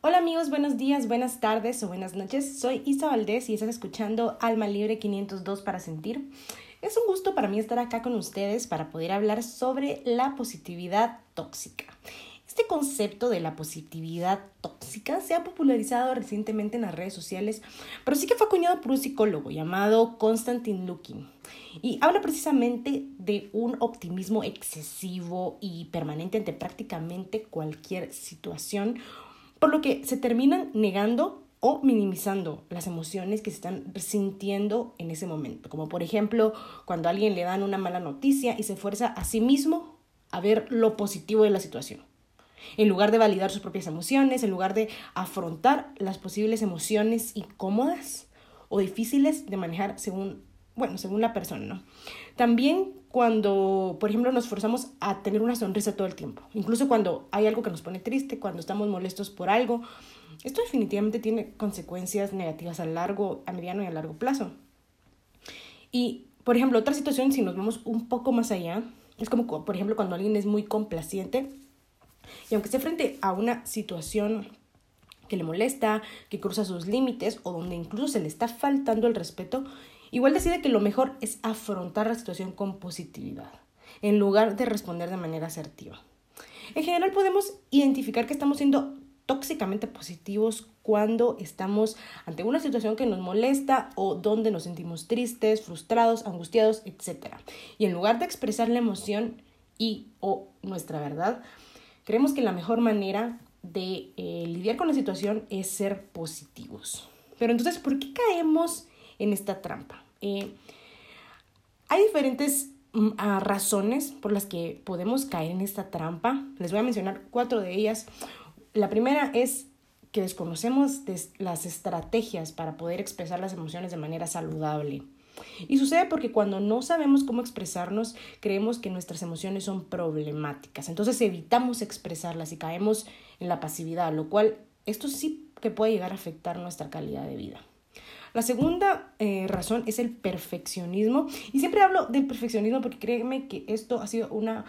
Hola amigos, buenos días, buenas tardes o buenas noches. Soy Isa Valdés y estás escuchando Alma Libre 502 para sentir. Es un gusto para mí estar acá con ustedes para poder hablar sobre la positividad tóxica. Este concepto de la positividad tóxica se ha popularizado recientemente en las redes sociales, pero sí que fue acuñado por un psicólogo llamado Konstantin Lukin. Y habla precisamente de un optimismo excesivo y permanente ante prácticamente cualquier situación por lo que se terminan negando o minimizando las emociones que se están sintiendo en ese momento, como por ejemplo cuando a alguien le dan una mala noticia y se fuerza a sí mismo a ver lo positivo de la situación. En lugar de validar sus propias emociones, en lugar de afrontar las posibles emociones incómodas o difíciles de manejar según, bueno, según la persona, ¿no? También cuando, por ejemplo, nos forzamos a tener una sonrisa todo el tiempo, incluso cuando hay algo que nos pone triste, cuando estamos molestos por algo, esto definitivamente tiene consecuencias negativas a largo, a mediano y a largo plazo. Y, por ejemplo, otra situación, si nos vamos un poco más allá, es como, por ejemplo, cuando alguien es muy complaciente y aunque esté frente a una situación que le molesta, que cruza sus límites o donde incluso se le está faltando el respeto, Igual decide que lo mejor es afrontar la situación con positividad, en lugar de responder de manera asertiva. En general podemos identificar que estamos siendo tóxicamente positivos cuando estamos ante una situación que nos molesta o donde nos sentimos tristes, frustrados, angustiados, etc. Y en lugar de expresar la emoción y o nuestra verdad, creemos que la mejor manera de eh, lidiar con la situación es ser positivos. Pero entonces, ¿por qué caemos en esta trampa. Eh, hay diferentes mm, razones por las que podemos caer en esta trampa. Les voy a mencionar cuatro de ellas. La primera es que desconocemos las estrategias para poder expresar las emociones de manera saludable. Y sucede porque cuando no sabemos cómo expresarnos, creemos que nuestras emociones son problemáticas. Entonces evitamos expresarlas y caemos en la pasividad, lo cual esto sí que puede llegar a afectar nuestra calidad de vida. La segunda eh, razón es el perfeccionismo. Y siempre hablo del perfeccionismo porque créeme que esto ha sido una,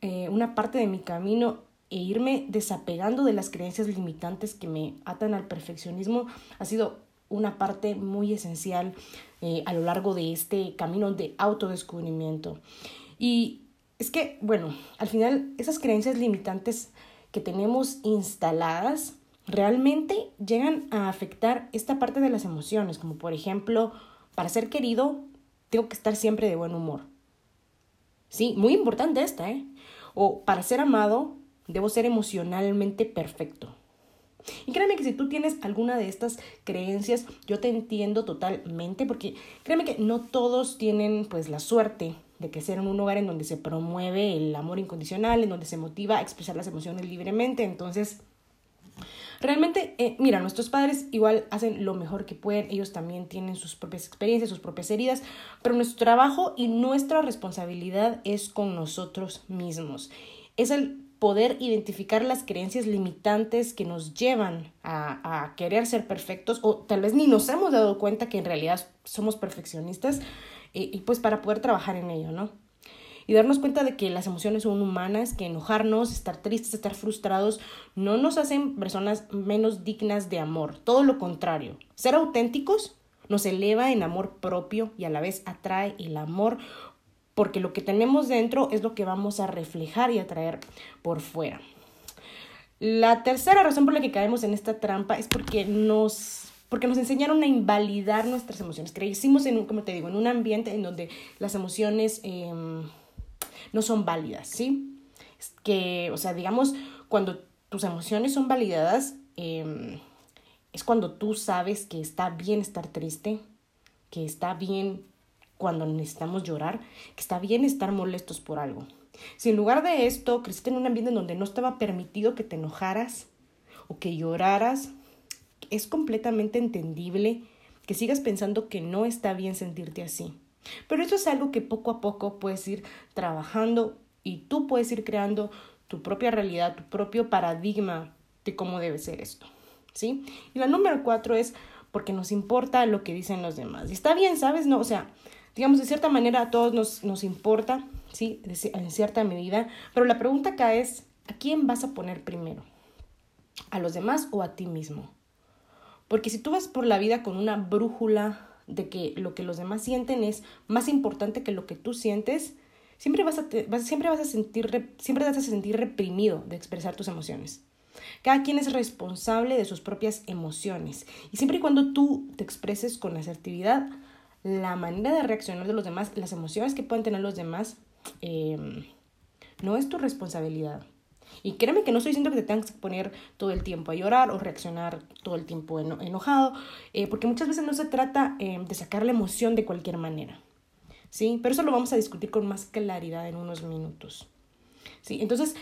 eh, una parte de mi camino e irme desapegando de las creencias limitantes que me atan al perfeccionismo ha sido una parte muy esencial eh, a lo largo de este camino de autodescubrimiento. Y es que, bueno, al final esas creencias limitantes que tenemos instaladas realmente llegan a afectar esta parte de las emociones, como por ejemplo, para ser querido, tengo que estar siempre de buen humor. Sí, muy importante esta, ¿eh? O para ser amado, debo ser emocionalmente perfecto. Y créeme que si tú tienes alguna de estas creencias, yo te entiendo totalmente, porque créeme que no todos tienen pues la suerte de sea en un hogar en donde se promueve el amor incondicional, en donde se motiva a expresar las emociones libremente. Entonces, Realmente, eh, mira, nuestros padres igual hacen lo mejor que pueden, ellos también tienen sus propias experiencias, sus propias heridas, pero nuestro trabajo y nuestra responsabilidad es con nosotros mismos. Es el poder identificar las creencias limitantes que nos llevan a, querer ser perfectos o tal vez ni nos hemos dado cuenta que en realidad somos perfeccionistas eh, y pues para poder trabajar en ello, ¿no? Y darnos cuenta de que las emociones son humanas, que enojarnos, estar tristes, estar frustrados, no nos hacen personas menos dignas de amor, todo lo contrario. Ser auténticos nos eleva en amor propio y a la vez atrae el amor porque lo que tenemos dentro es lo que vamos a reflejar y atraer por fuera. La tercera razón por la que caemos en esta trampa es porque nos porque nos enseñaron a invalidar nuestras emociones. Crecimos en como te digo, en un ambiente en donde las emociones em, no son válidas, ¿sí? Que, o sea, digamos, cuando tus emociones son validadas, em, es cuando tú sabes que está bien estar triste, que está bien cuando necesitamos llorar, que está bien estar molestos por algo. Si en lugar de esto creciste en un ambiente en donde no estaba permitido que te enojaras o que lloraras, es completamente entendible que sigas pensando que no está bien sentirte así. Pero eso es algo que poco a poco puedes ir trabajando y tú puedes ir creando tu propia realidad, tu propio paradigma de cómo debe ser esto. ¿Sí? Y la número cuatro es porque nos importa lo que dicen los demás. Y está bien, ¿sabes? No, o sea, digamos, de cierta manera a todos nos, nos importa, ¿sí? En cierta medida. Pero la pregunta acá es, ¿a quién vas a poner primero? a los demás o a ti mismo. Porque si tú vas por la vida con una brújula de que lo que los demás sienten es más importante que lo que tú sientes, siempre vas a, siempre vas a sentir, siempre vas a sentir reprimido de expresar tus emociones. Cada quien es responsable de sus propias emociones y siempre y cuando tú te expreses con asertividad, la manera de reaccionar de los demás, las emociones que pueden tener los demás, em, no es tu responsabilidad. Y créeme que no estoy diciendo que te tengas que poner todo el tiempo a llorar o reaccionar todo el tiempo enojado, eh, porque muchas veces no se trata em, de sacar la emoción de cualquier manera. ¿Sí? Pero eso lo vamos a discutir con más claridad en unos minutos. ¿Sí? Entonces,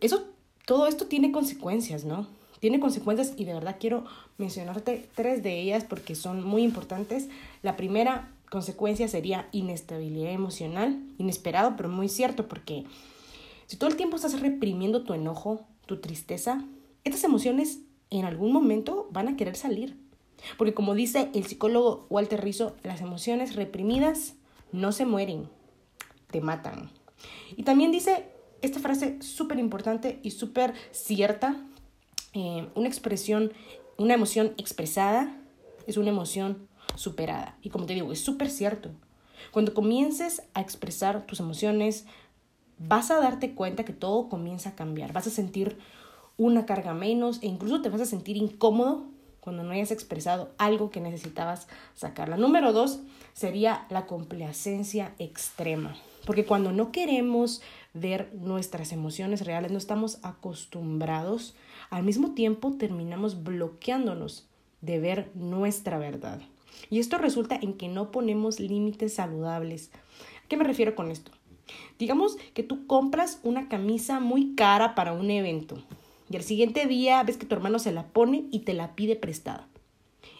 eso, todo esto tiene consecuencias, ¿no? Tiene consecuencias y de verdad quiero mencionarte tres de ellas porque son muy importantes. La primera consecuencia sería inestabilidad emocional, inesperado, pero muy cierto porque si todo el tiempo estás reprimiendo tu enojo, tu tristeza, estas emociones en algún momento van a querer salir. Porque como dice el psicólogo Walter Rizzo, las emociones reprimidas no se mueren, te matan. Y también dice esta frase súper importante y súper cierta, eh, una expresión, una emoción expresada es una emoción superada. Y como te digo, es súper cierto. Cuando comiences a expresar tus emociones, vas a darte cuenta que todo comienza a cambiar. Vas a sentir una carga menos e incluso te vas a sentir incómodo cuando no hayas expresado algo que necesitabas sacar. La número dos sería la complacencia extrema. Porque cuando no queremos ver nuestras emociones reales, no estamos acostumbrados, al mismo tiempo terminamos bloqueándonos de ver nuestra verdad. Y esto resulta en que no ponemos límites saludables. ¿A qué me refiero con esto? Digamos que tú compras una camisa muy cara para un evento y al siguiente día ves que tu hermano se la pone y te la pide prestada.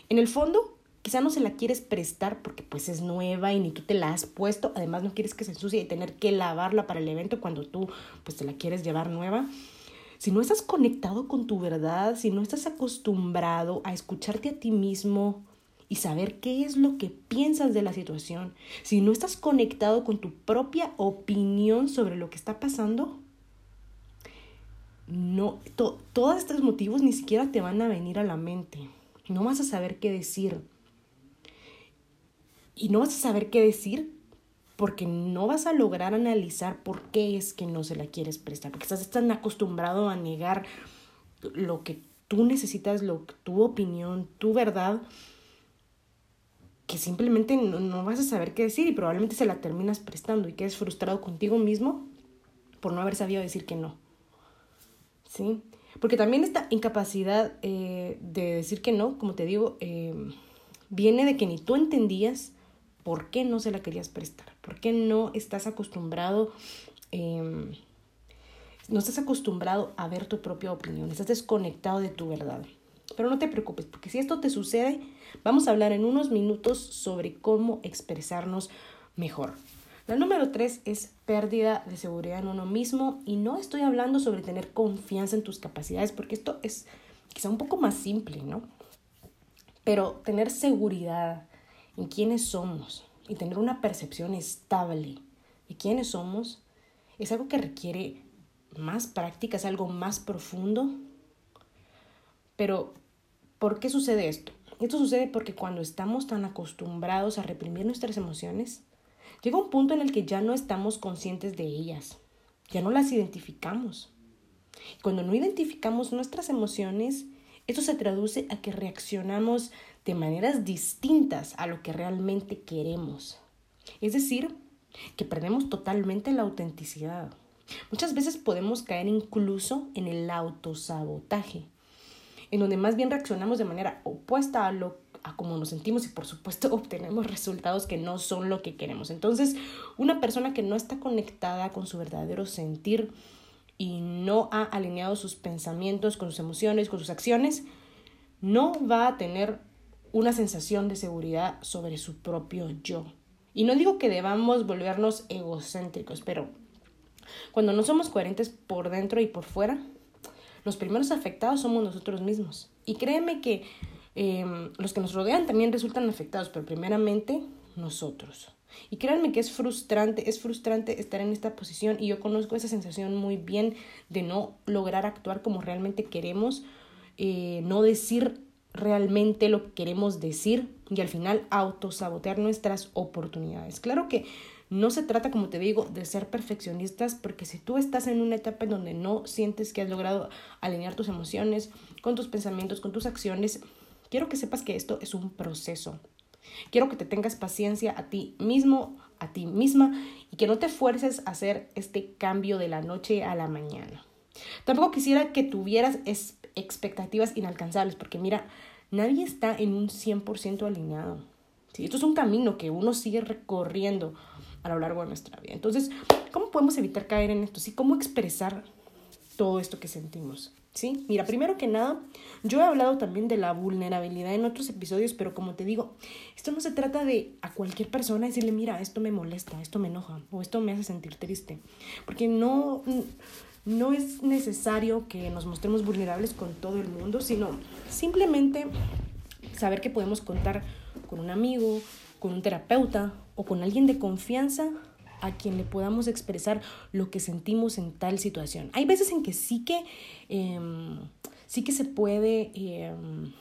En el fondo, quizá no se la quieres prestar porque pues es nueva y ni tú te la has puesto, además no quieres que se ensucie y tener que lavarla para el evento cuando tú pues te la quieres llevar nueva. Si no estás conectado con tu verdad, si no estás acostumbrado a escucharte a ti mismo, y saber qué es lo que piensas de la situación, si no estás conectado con tu propia opinión sobre lo que está pasando, no, todos estos motivos ni siquiera te van a venir a la mente. No vas a saber qué decir. Y no vas a saber qué decir porque no vas a lograr analizar por qué es que no se la quieres prestar, porque estás tan acostumbrado a negar lo que tú necesitas, lo, tu opinión, tu verdad, que simplemente no, vas a saber qué decir y probablemente se la terminas prestando y quedes frustrado contigo mismo por no haber sabido decir que no. ¿Sí? Porque también esta incapacidad eh, de decir que no, como te digo, eh, viene de que ni tú entendías por qué no se la querías prestar, por qué no estás acostumbrado, em, no estás acostumbrado a ver tu propia opinión, estás desconectado de tu verdad. Pero no te preocupes, porque si esto te sucede, vamos a hablar en unos minutos sobre cómo expresarnos mejor. La número tres es pérdida de seguridad en uno mismo y no estoy hablando sobre tener confianza en tus capacidades, porque esto es quizá un poco más simple, ¿no? Pero tener seguridad en quiénes somos y tener una percepción estable de quiénes somos es algo que requiere más práctica, es algo más profundo. Pero ¿Por qué sucede esto? Esto sucede porque cuando estamos tan acostumbrados a reprimir nuestras emociones, llega un punto en el que ya no estamos conscientes de ellas, ya no las identificamos. Cuando no identificamos nuestras emociones, esto se traduce a que reaccionamos de maneras distintas a lo que realmente queremos. Es decir, que perdemos totalmente la autenticidad. Muchas veces podemos caer incluso en el autosabotaje, en donde más bien reaccionamos de manera opuesta a lo a cómo nos sentimos y por supuesto obtenemos resultados que no son lo que queremos. Entonces, una persona que no está conectada con su verdadero sentir y no ha alineado sus pensamientos con sus emociones, con sus acciones, no va a tener una sensación de seguridad sobre su propio yo. Y no digo que debamos volvernos egocéntricos, pero cuando no somos coherentes por dentro y por fuera, los primeros afectados somos nosotros mismos. Y créeme que em, los que nos rodean también resultan afectados, pero primeramente nosotros. Y créanme que es frustrante, es frustrante estar en esta posición y yo conozco esa sensación muy bien de no lograr actuar como realmente queremos eh, no decir realmente lo que queremos decir y al final autosabotear nuestras oportunidades. Claro que no se trata, como te digo, de ser perfeccionistas, porque si tú estás en una etapa en donde no sientes que has logrado alinear tus emociones con tus pensamientos, con tus acciones, quiero que sepas que esto es un proceso. Quiero que te tengas paciencia a ti mismo, a ti misma, y que no te fuerces a hacer este cambio de la noche a la mañana. Tampoco quisiera que tuvieras expectativas inalcanzables, porque mira, nadie está en un 100% alineado. ¿sí? Esto es un camino que uno sigue recorriendo a lo largo de nuestra vida. Entonces, ¿cómo podemos evitar caer en esto? ¿Sí? ¿Cómo expresar todo esto que sentimos? ¿Sí? Mira, primero que nada, yo he hablado también de la vulnerabilidad en otros episodios, pero como te digo, esto no se trata de a cualquier persona decirle, mira, esto me molesta, esto me enoja o esto me hace sentir triste, porque no, no es necesario que nos mostremos vulnerables con todo el mundo, sino simplemente saber que podemos contar con un amigo, con un terapeuta o con alguien de confianza a quien le podamos expresar lo que sentimos en tal situación. Hay veces en que sí que, em, sí que se puede, em,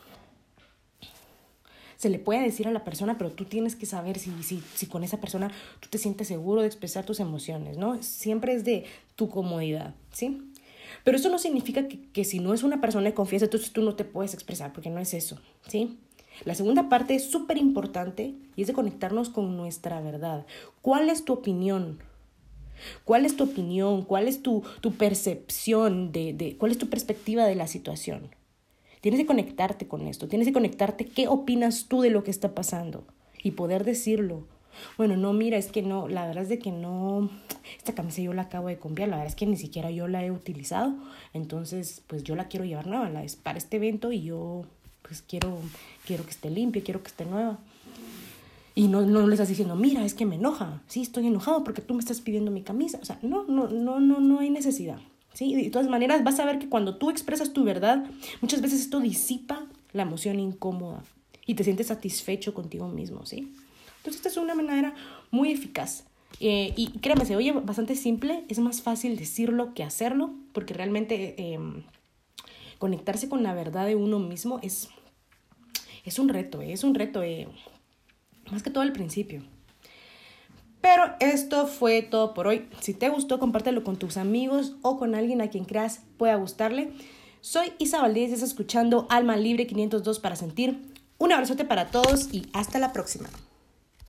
se le puede decir a la persona, pero tú tienes que saber si, si, si con esa persona tú te sientes seguro de expresar tus emociones, ¿no? Siempre es de tu comodidad, ¿sí? Pero eso no significa que, que si no es una persona de confianza, entonces tú no te puedes expresar, porque no es eso, ¿sí? La segunda parte es súper importante y es de conectarnos con nuestra verdad. ¿Cuál es tu opinión? ¿Cuál es tu opinión? ¿Cuál es tu, tu percepción de, de, cuál es tu perspectiva de la situación? Tienes que conectarte con esto, tienes que conectarte qué opinas tú de lo que está pasando y poder decirlo. Bueno, no, mira, es que no, la verdad es de que no, esta camisa yo la acabo de comprar, la verdad es que ni siquiera yo la he utilizado, entonces pues yo la quiero llevar nueva, la es para este evento y yo pues quiero, quiero que esté limpia, quiero que esté nueva. Y no, no le estás diciendo, mira, es que me enoja, sí, estoy enojado porque tú me estás pidiendo mi camisa. O sea, no, no, no, no, no hay necesidad. ¿sí? De todas maneras, vas a ver que cuando tú expresas tu verdad, muchas veces esto disipa la emoción incómoda y te sientes satisfecho contigo mismo, ¿sí? Entonces, esta es una manera muy eficaz. Eh, y créeme, se oye bastante simple, es más fácil decirlo que hacerlo, porque realmente eh, conectarse con la verdad de uno mismo es, es un reto, es un reto, eh, más que todo al principio. Pero esto fue todo por hoy. Si te gustó, compártelo con tus amigos o con alguien a quien creas pueda gustarle. Soy Isa Valdés estás escuchando Alma Libre 502 para sentir. Un abrazote para todos y hasta la próxima.